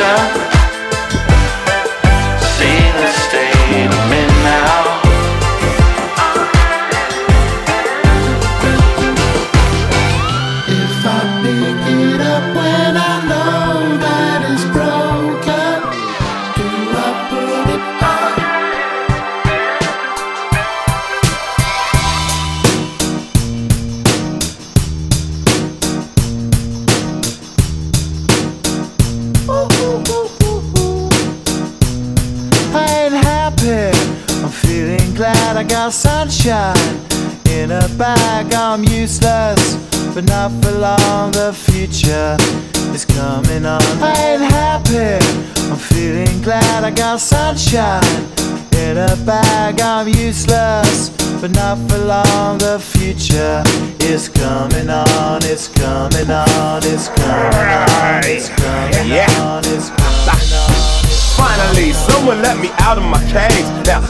isolation.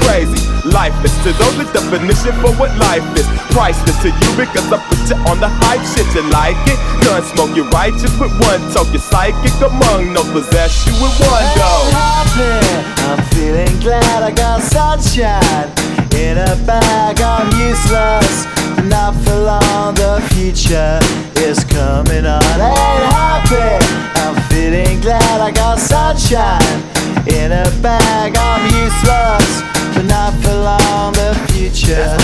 crazy. Lifeless to those, the definition for what life is. Priceless to you because I put you on the hype shit. You like it? Gun smoke, you righteous with one toke. You're psychic among no possess you with one go. I'm feeling glad I got sunshine in a bag. I'm useless, not for long. The future is coming on. Ain't happy. I'm feeling glad I got sunshine in a bag. I'm useless, The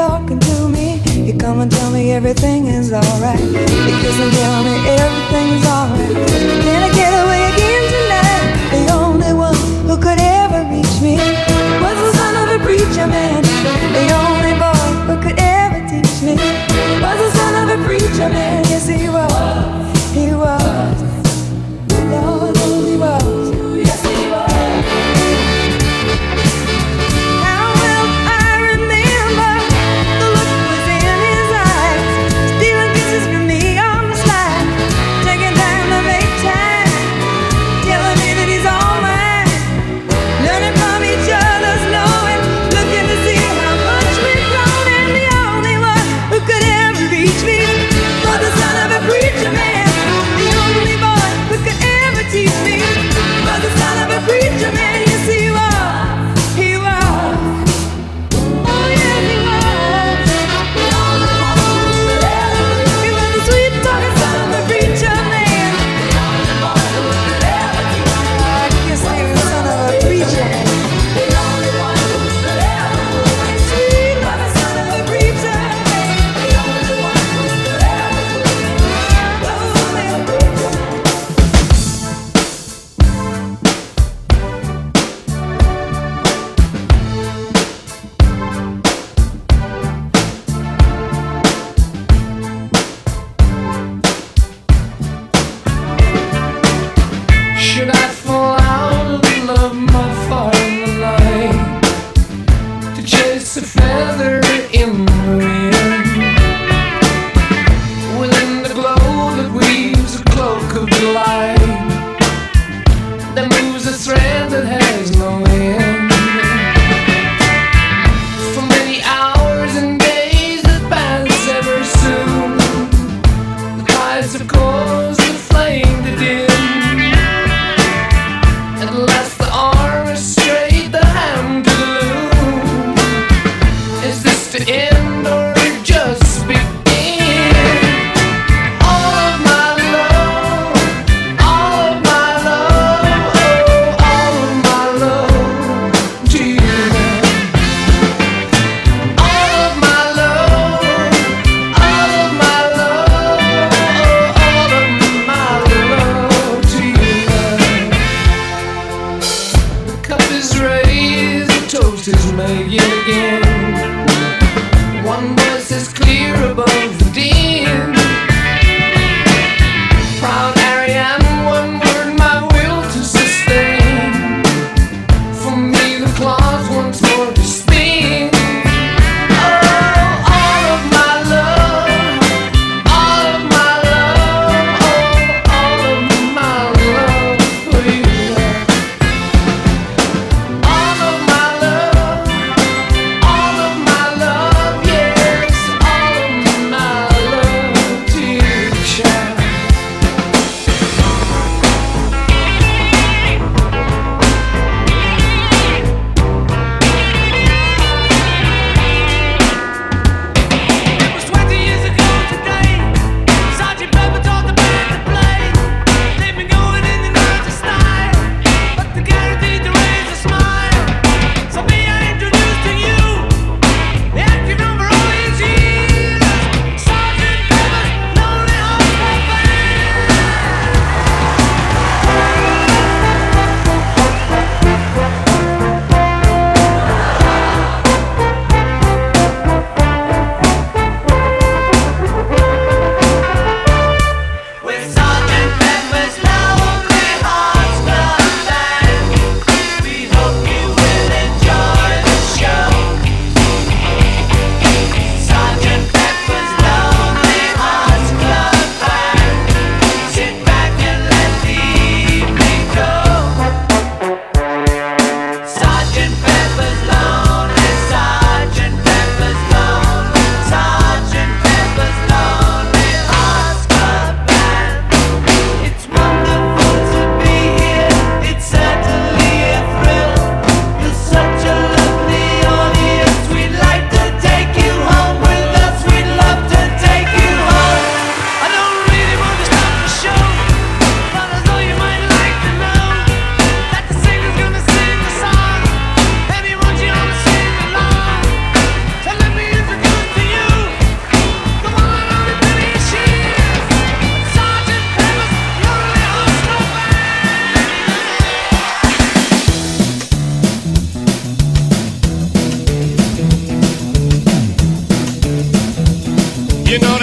talking to me, he come and tell me everything is alright. He kiss and tell me everything's alright. Can I get away again tonight? The only one who could ever reach me was the son of a preacher man. The only boy who could ever teach me was the son of a preacher man. Yes, he was.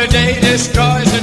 You know the day destroys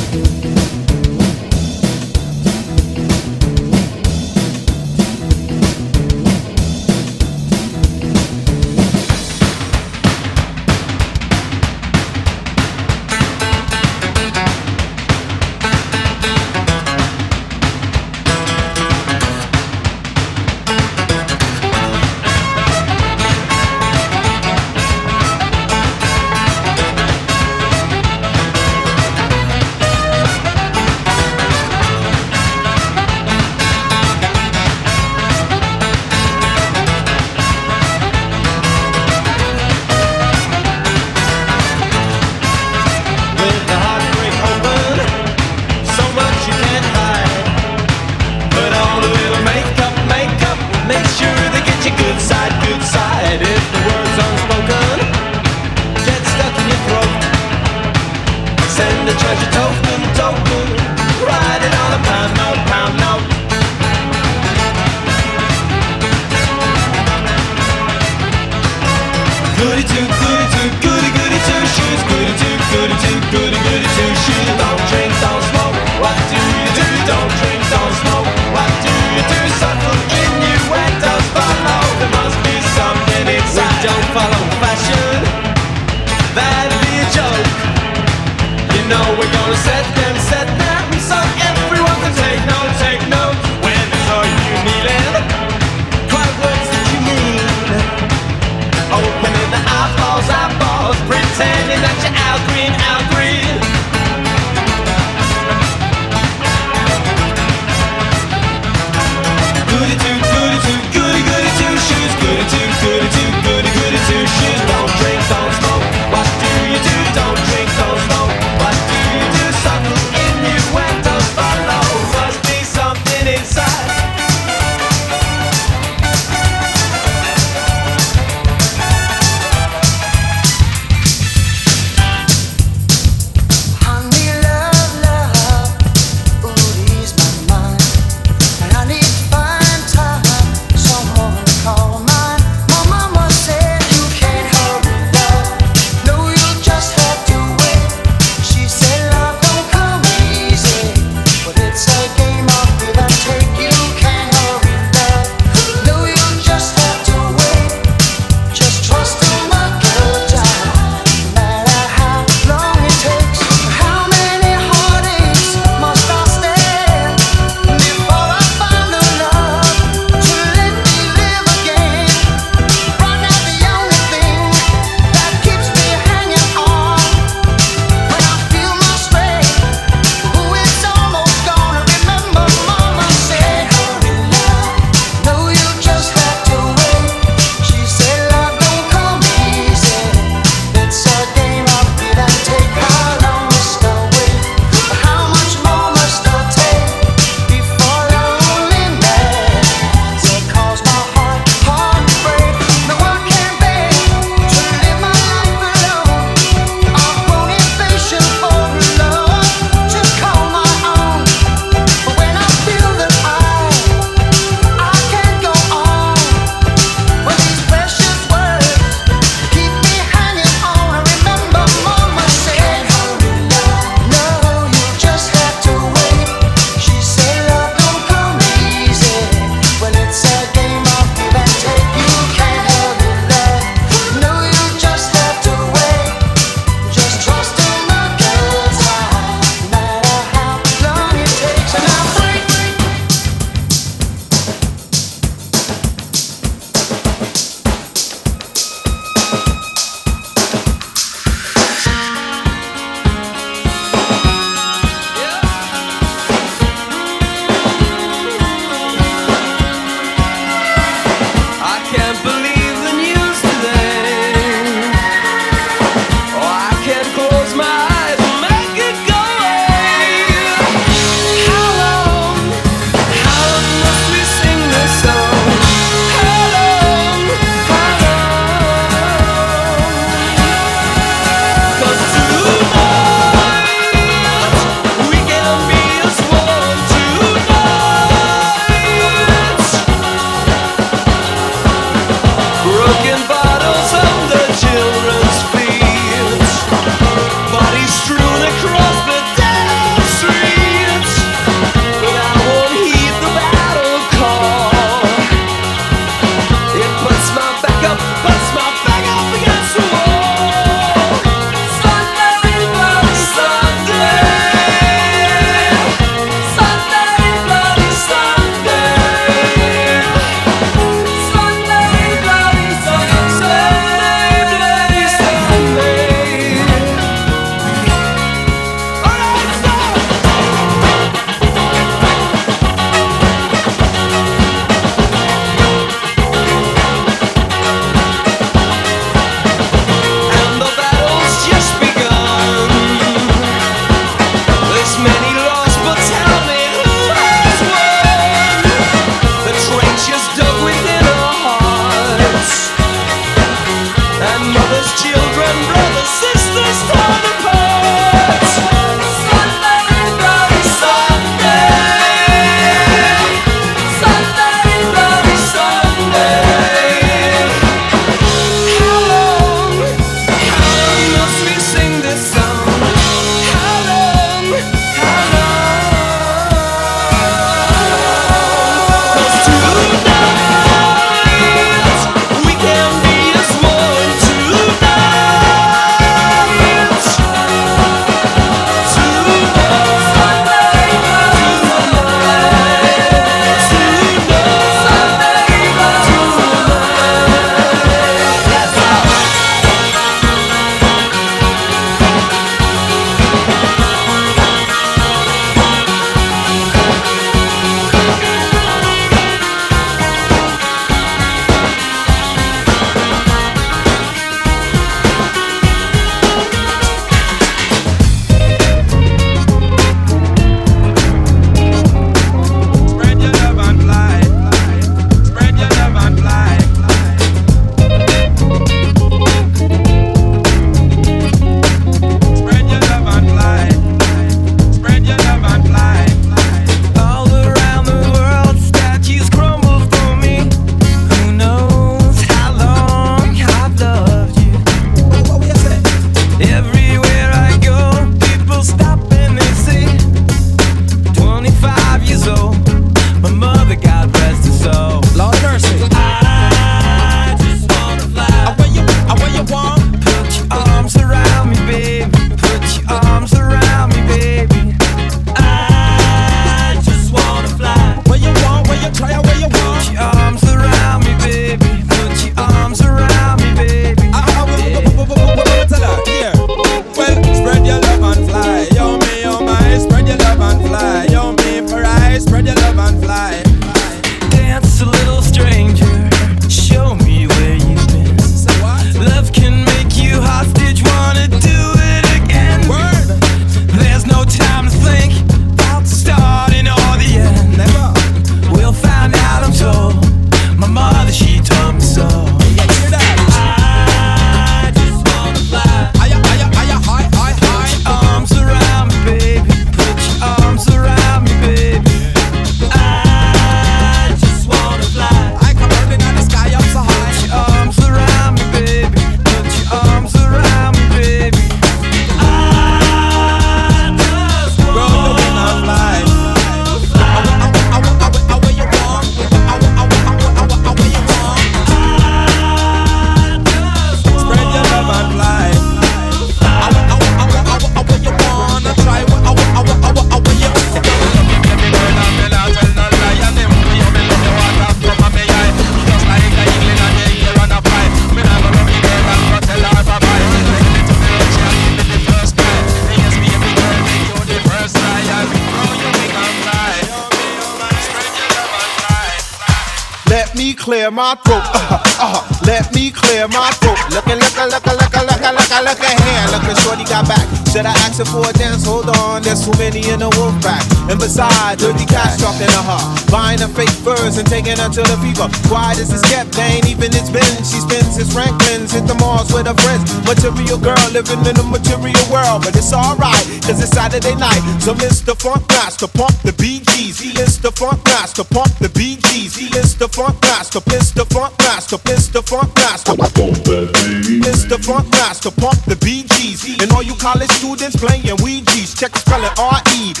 and taking her to the fever. Quiet as it's kept, they ain't even it's been. She spends his Franklin's, hit the malls with her friends. Material girl living in a material world. But it's alright, cause it's Saturday night. So Mr. Funk Master, pump the BGs. Mr. Funk Master, pump the BGs. Mr. Funk Master, Mr. Funk Master, Mr. Funk Master. Mr. Funk Master, pump the BGs. And all you college students playing Ouija's. Check the spelling R-E, F-U-G-E.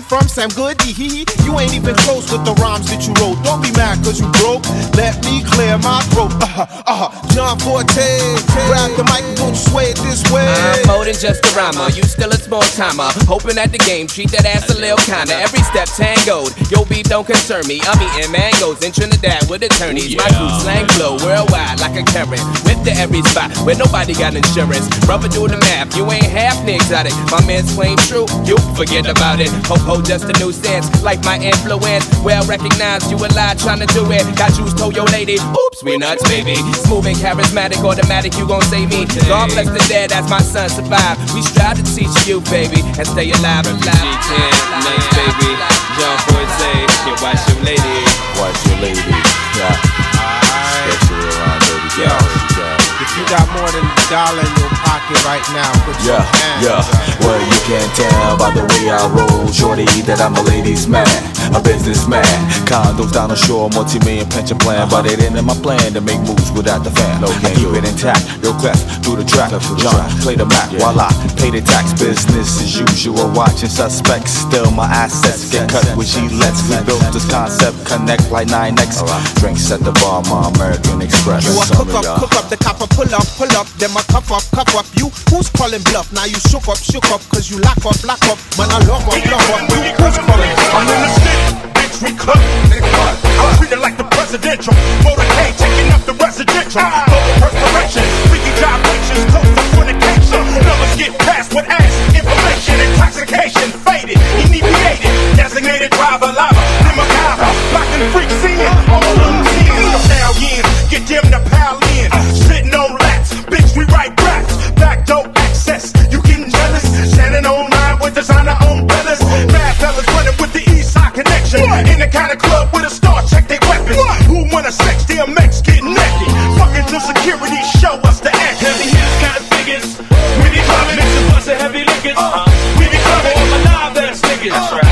Get the CD from Sam Goody. He, you ain't even close with the rhymes that you wrote. Don't be mad cause you broke. Let me clear my throat. Uh, uh, John Forte, grab the mic and don't sway it this way. I'm more than just a rhymer. You still a small timer. Hoping at the game, treat that ass a little kinda. Every step tangoed. Your beef don't concern me. I'm eating mangoes in Trinidad with attorneys. My crew slang flow worldwide like a current. Whip to every spot where nobody got insurance. Brother, do the math. You ain't half the exotic. My man's claim true. You forget about it. Ho ho, just a new sense. Like my influence. Well recognized. You a lie trying to do it. Got juice, told your lady. Oops, we nuts, baby. Smooth and charismatic, automatic. You gon' save me. God bless the dead as my son survive. We strive to teach you, baby, and stay alive. alive. G10, nice baby. John Forte, yeah, watch your lady. Watch your lady. Yeah. Especially around the you got more than a dollar in your pocket right now. Put yeah, yeah. Well, you can't tell by the way I roll, shorty, that I'm a ladies' man, a businessman. Condos down the shore, multi-million pension plan, but it ain't in my plan to make moves without the fan. Okay, keep it intact, real class, through the track. John, play the Mac yeah. while I pay the tax. Business as usual, watching suspects. Still, my assets get cut with lets We built this concept, connect like 9X. Drinks at the bar, my American Express. You a cook up, cook up the copper, pull Pull up, pull up, them a cuff up, cuff up. You, who's calling bluff? Now you shook up, shook up, cause you lock up, lock up. Man, I love up, love up. You, who's calling? I'm in the city, bitch, we cut. I'm treated like the presidential. Motorcade taking up the residential. Global perspiration, freaky job pictures, close to fornication. Numbers get passed with ass, information, intoxication, faded, inebriated, designated driver, lava, demagogue, blocking freak scene. All of them get them to. power. Niggas oh, trap. Oh,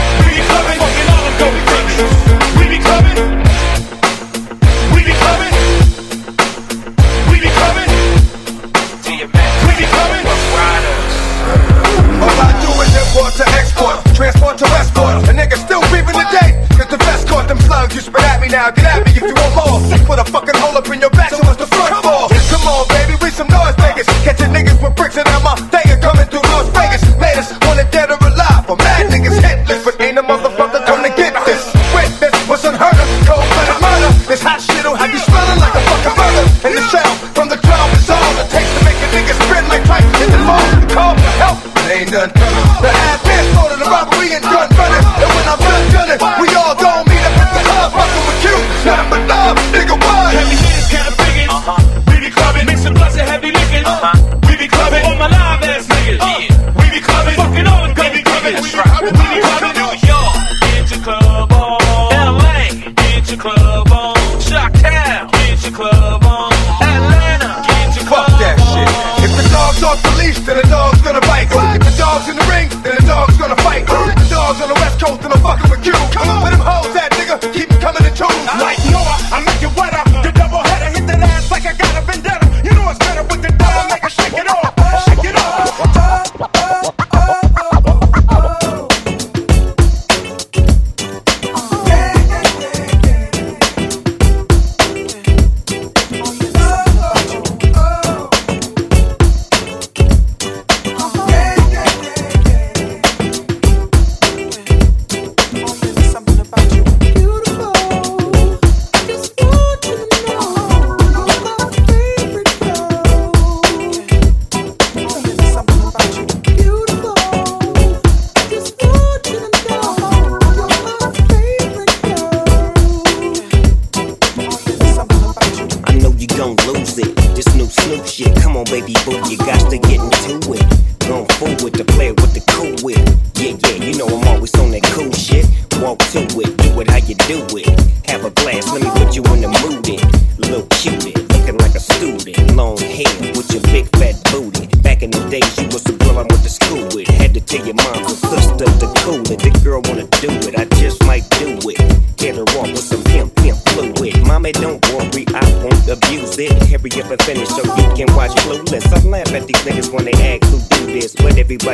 with the cool whip. Yeah, yeah, you know I'm always on that cool shit. Walk to it, do it how you do it.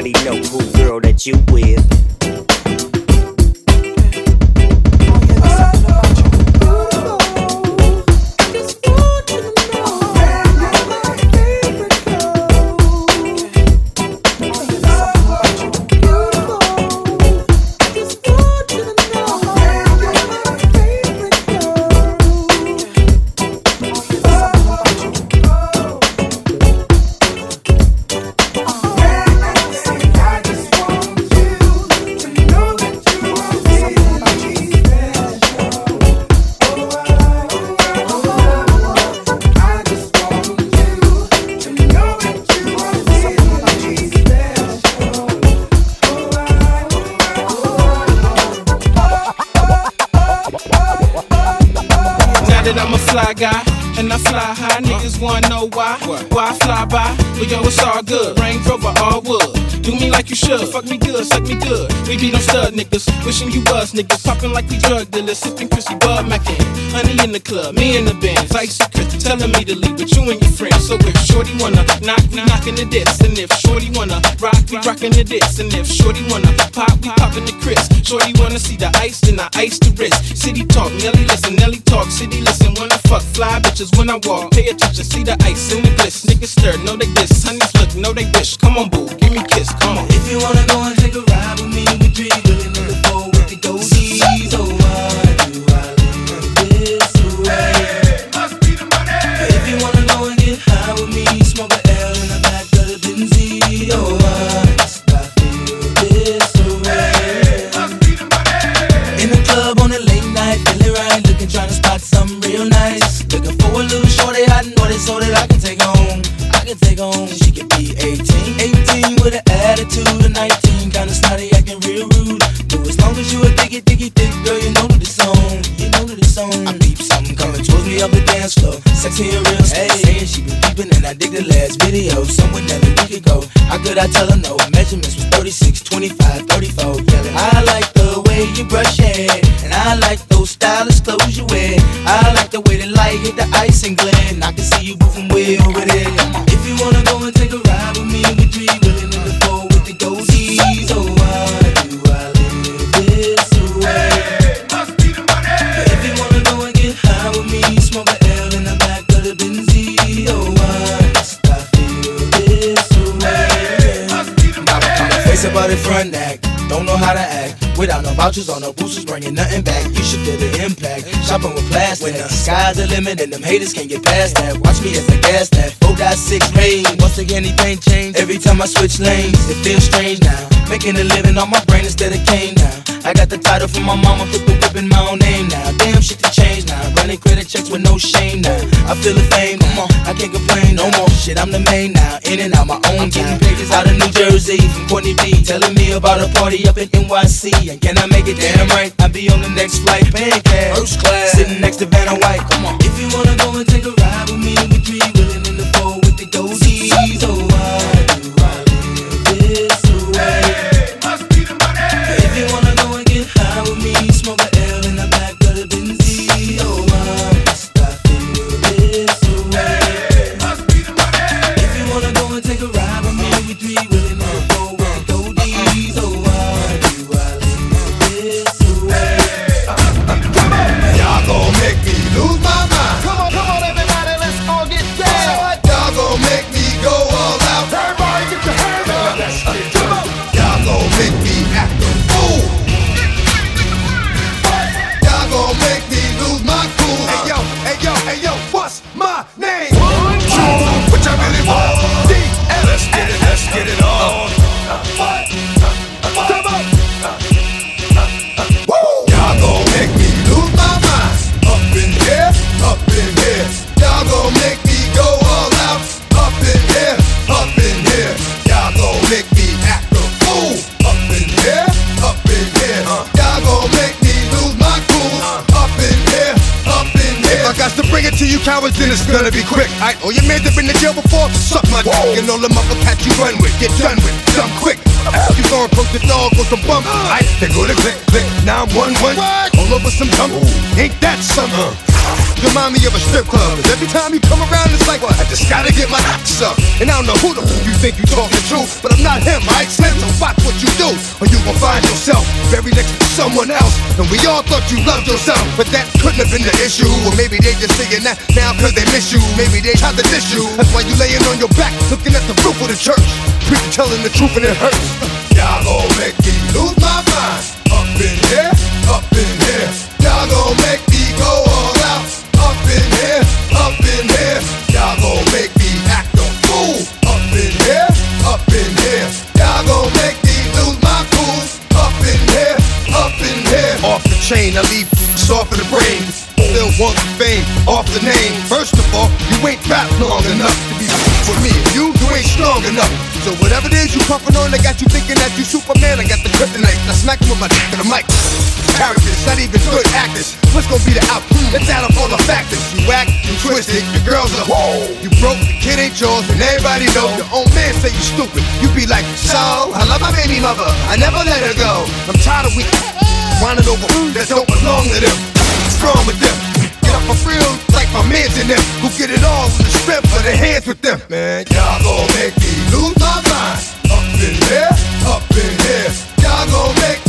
already know, cool girl, that you with. watches when I walk. Pay attention, see the ice in the bliss. Niggas stir, no they diss. Honeys look, no they wish. Come on, boo, give me kiss. Come on. If you wanna go and take a ride. I tell her? on the boosters, bringing nothing back. You should feel the impact. Shopping with plastic. When the sky's the limit and them haters can't get past that. Watch me as I gas that. 4.6 Range. Once again, anything change. Every time I switch lanes, it feels strange now. Making a living on my brain instead of cane now. I got the title from my mama, flip the whip in my own name now. Damn shit to change now. Running credit checks with no shame now. I feel the fame, come on, I can't complain no more. Shit, I'm the main now, in and out my own game. Pages out of New Jersey from Courtney B, telling me about a party up in NYC. And can I make it damn right? I'll be on the next flight, paying cash, first class, sitting next to Vanna White. Come on, if you wanna go and take a ride with me, with me, willing in the four with the dozies. Oh. for church. Preacher telling the truth and it hurts. What's gonna be the outcome? Let's add up all the factors. You whack, you twisted, your girls are whoa. You broke, the kid ain't yours, and everybody know. Your own man say you stupid. You be like, so I love my baby mother. I never let her go. I'm tired of weak, whining over that don't belong to them. What's wrong with them? Get up for real, like my mans in them who get it all with the strength of their hands with them. Man, y'all gon' make me lose my mind. Up in there, up in here, y'all gon' make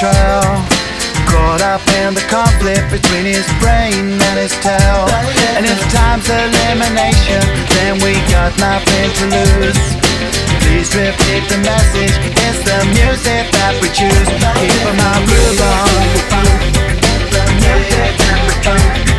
control. Caught up in the conflict between his brain and his tail. And if time's elimination, then we got nothing to lose. Please repeat the message, it's the music that we choose. Keep my groove on. Music that we choose.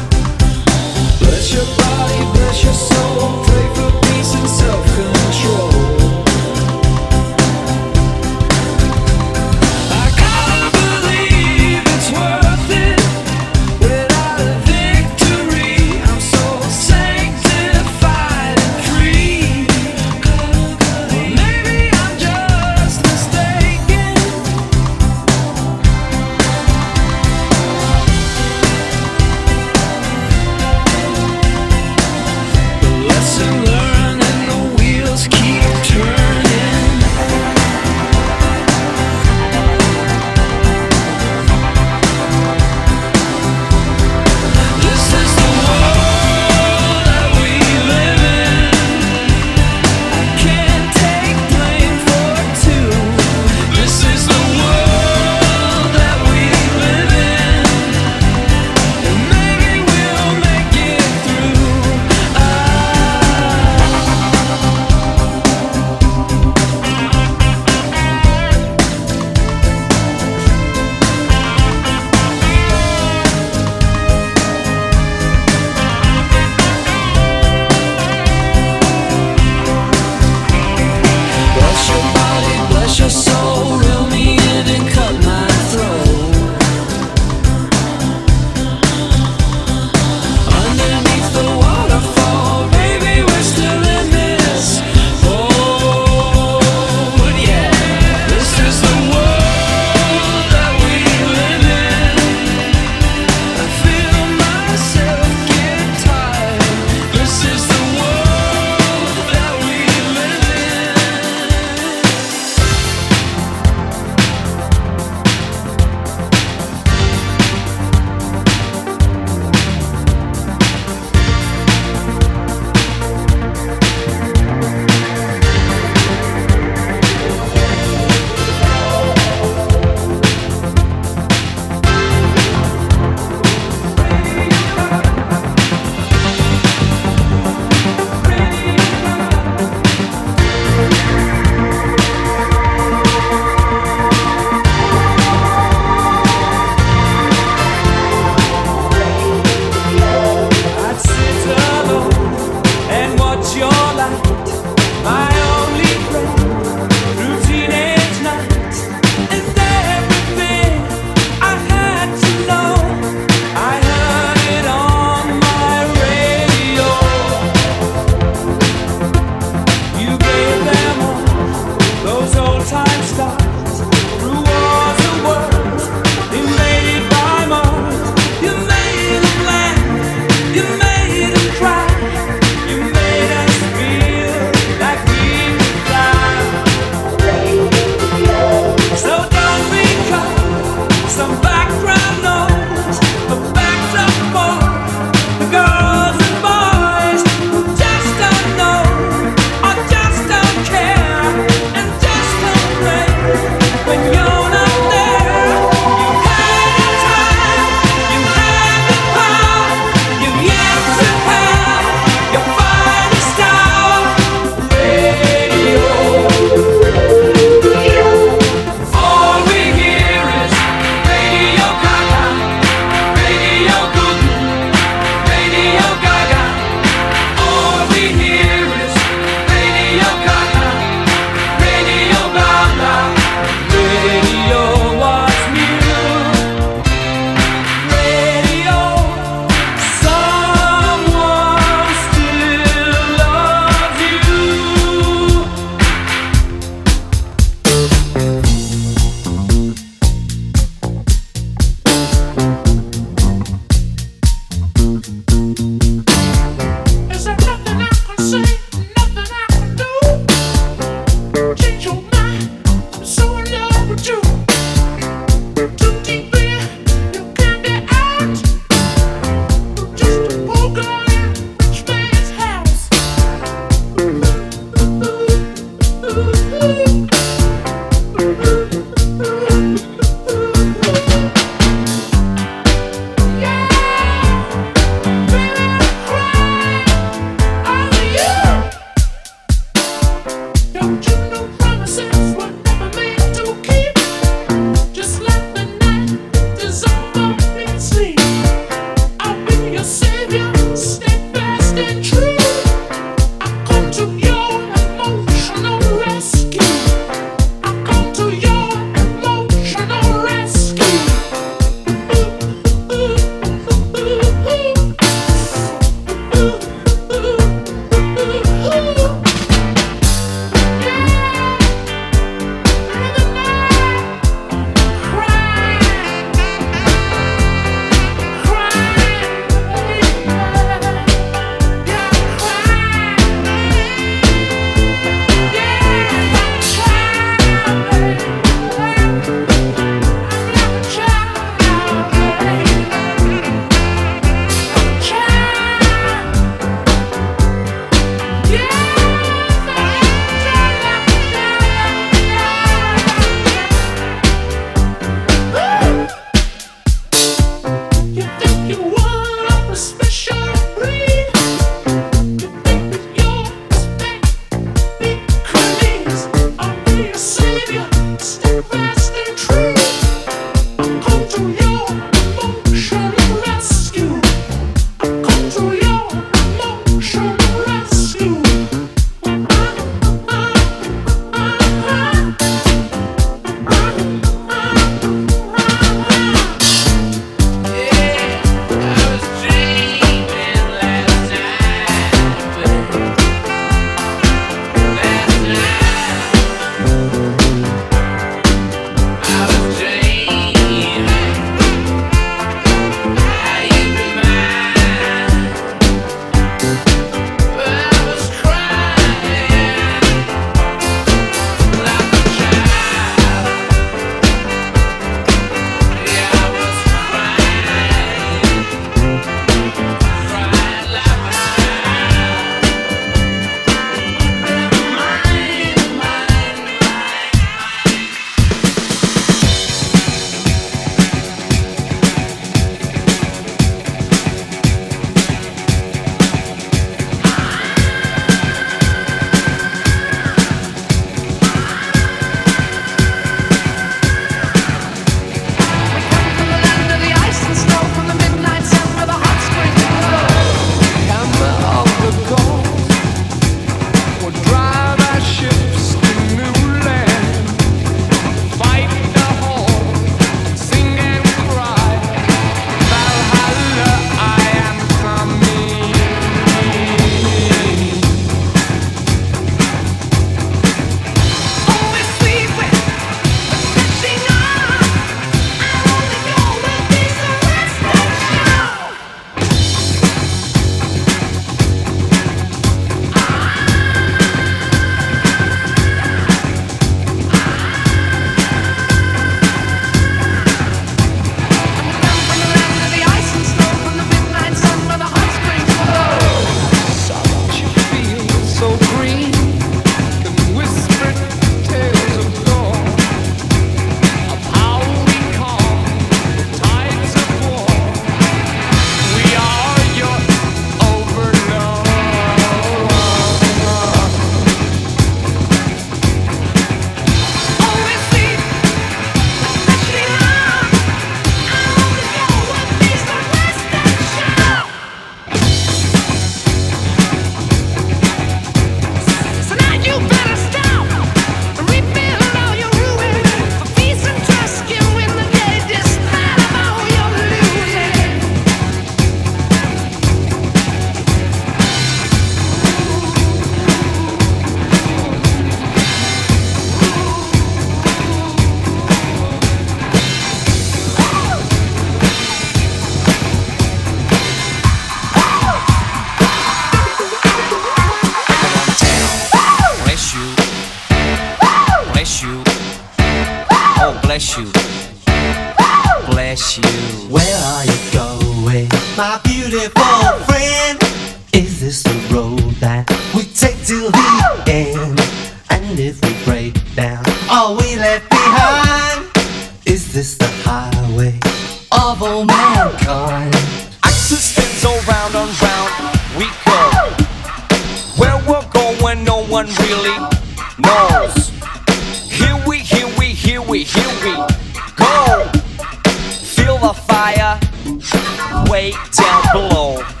Way down below.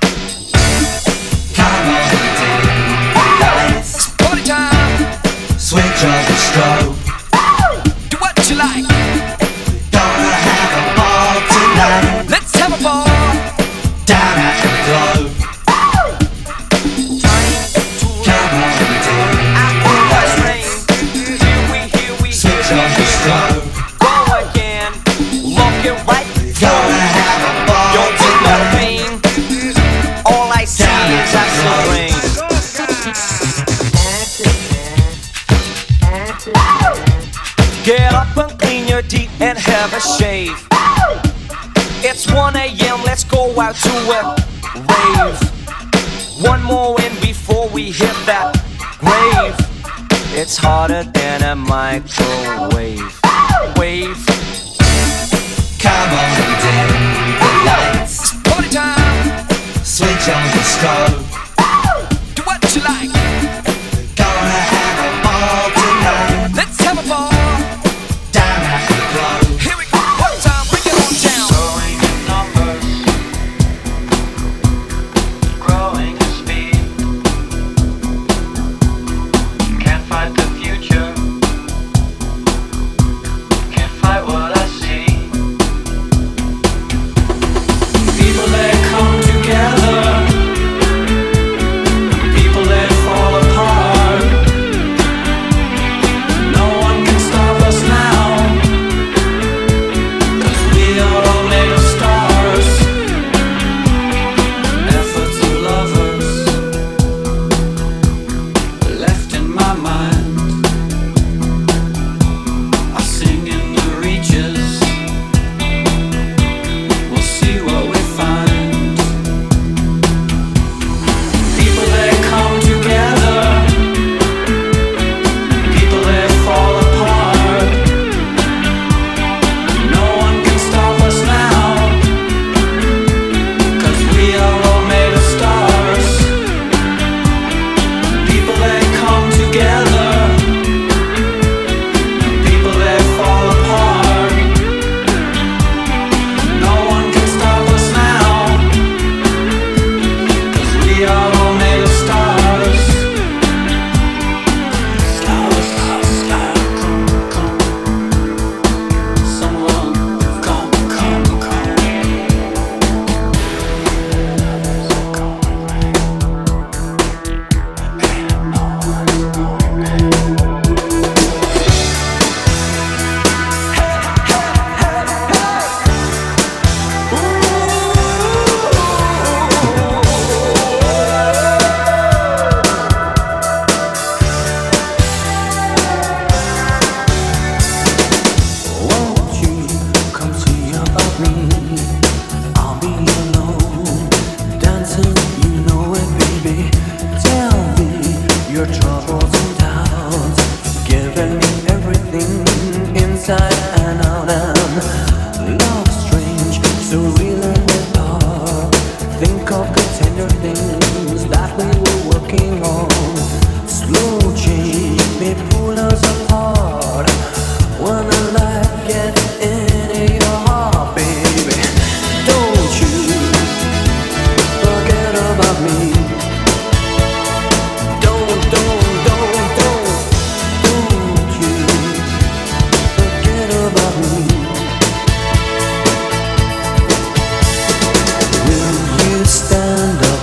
A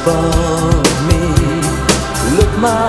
above me. Look my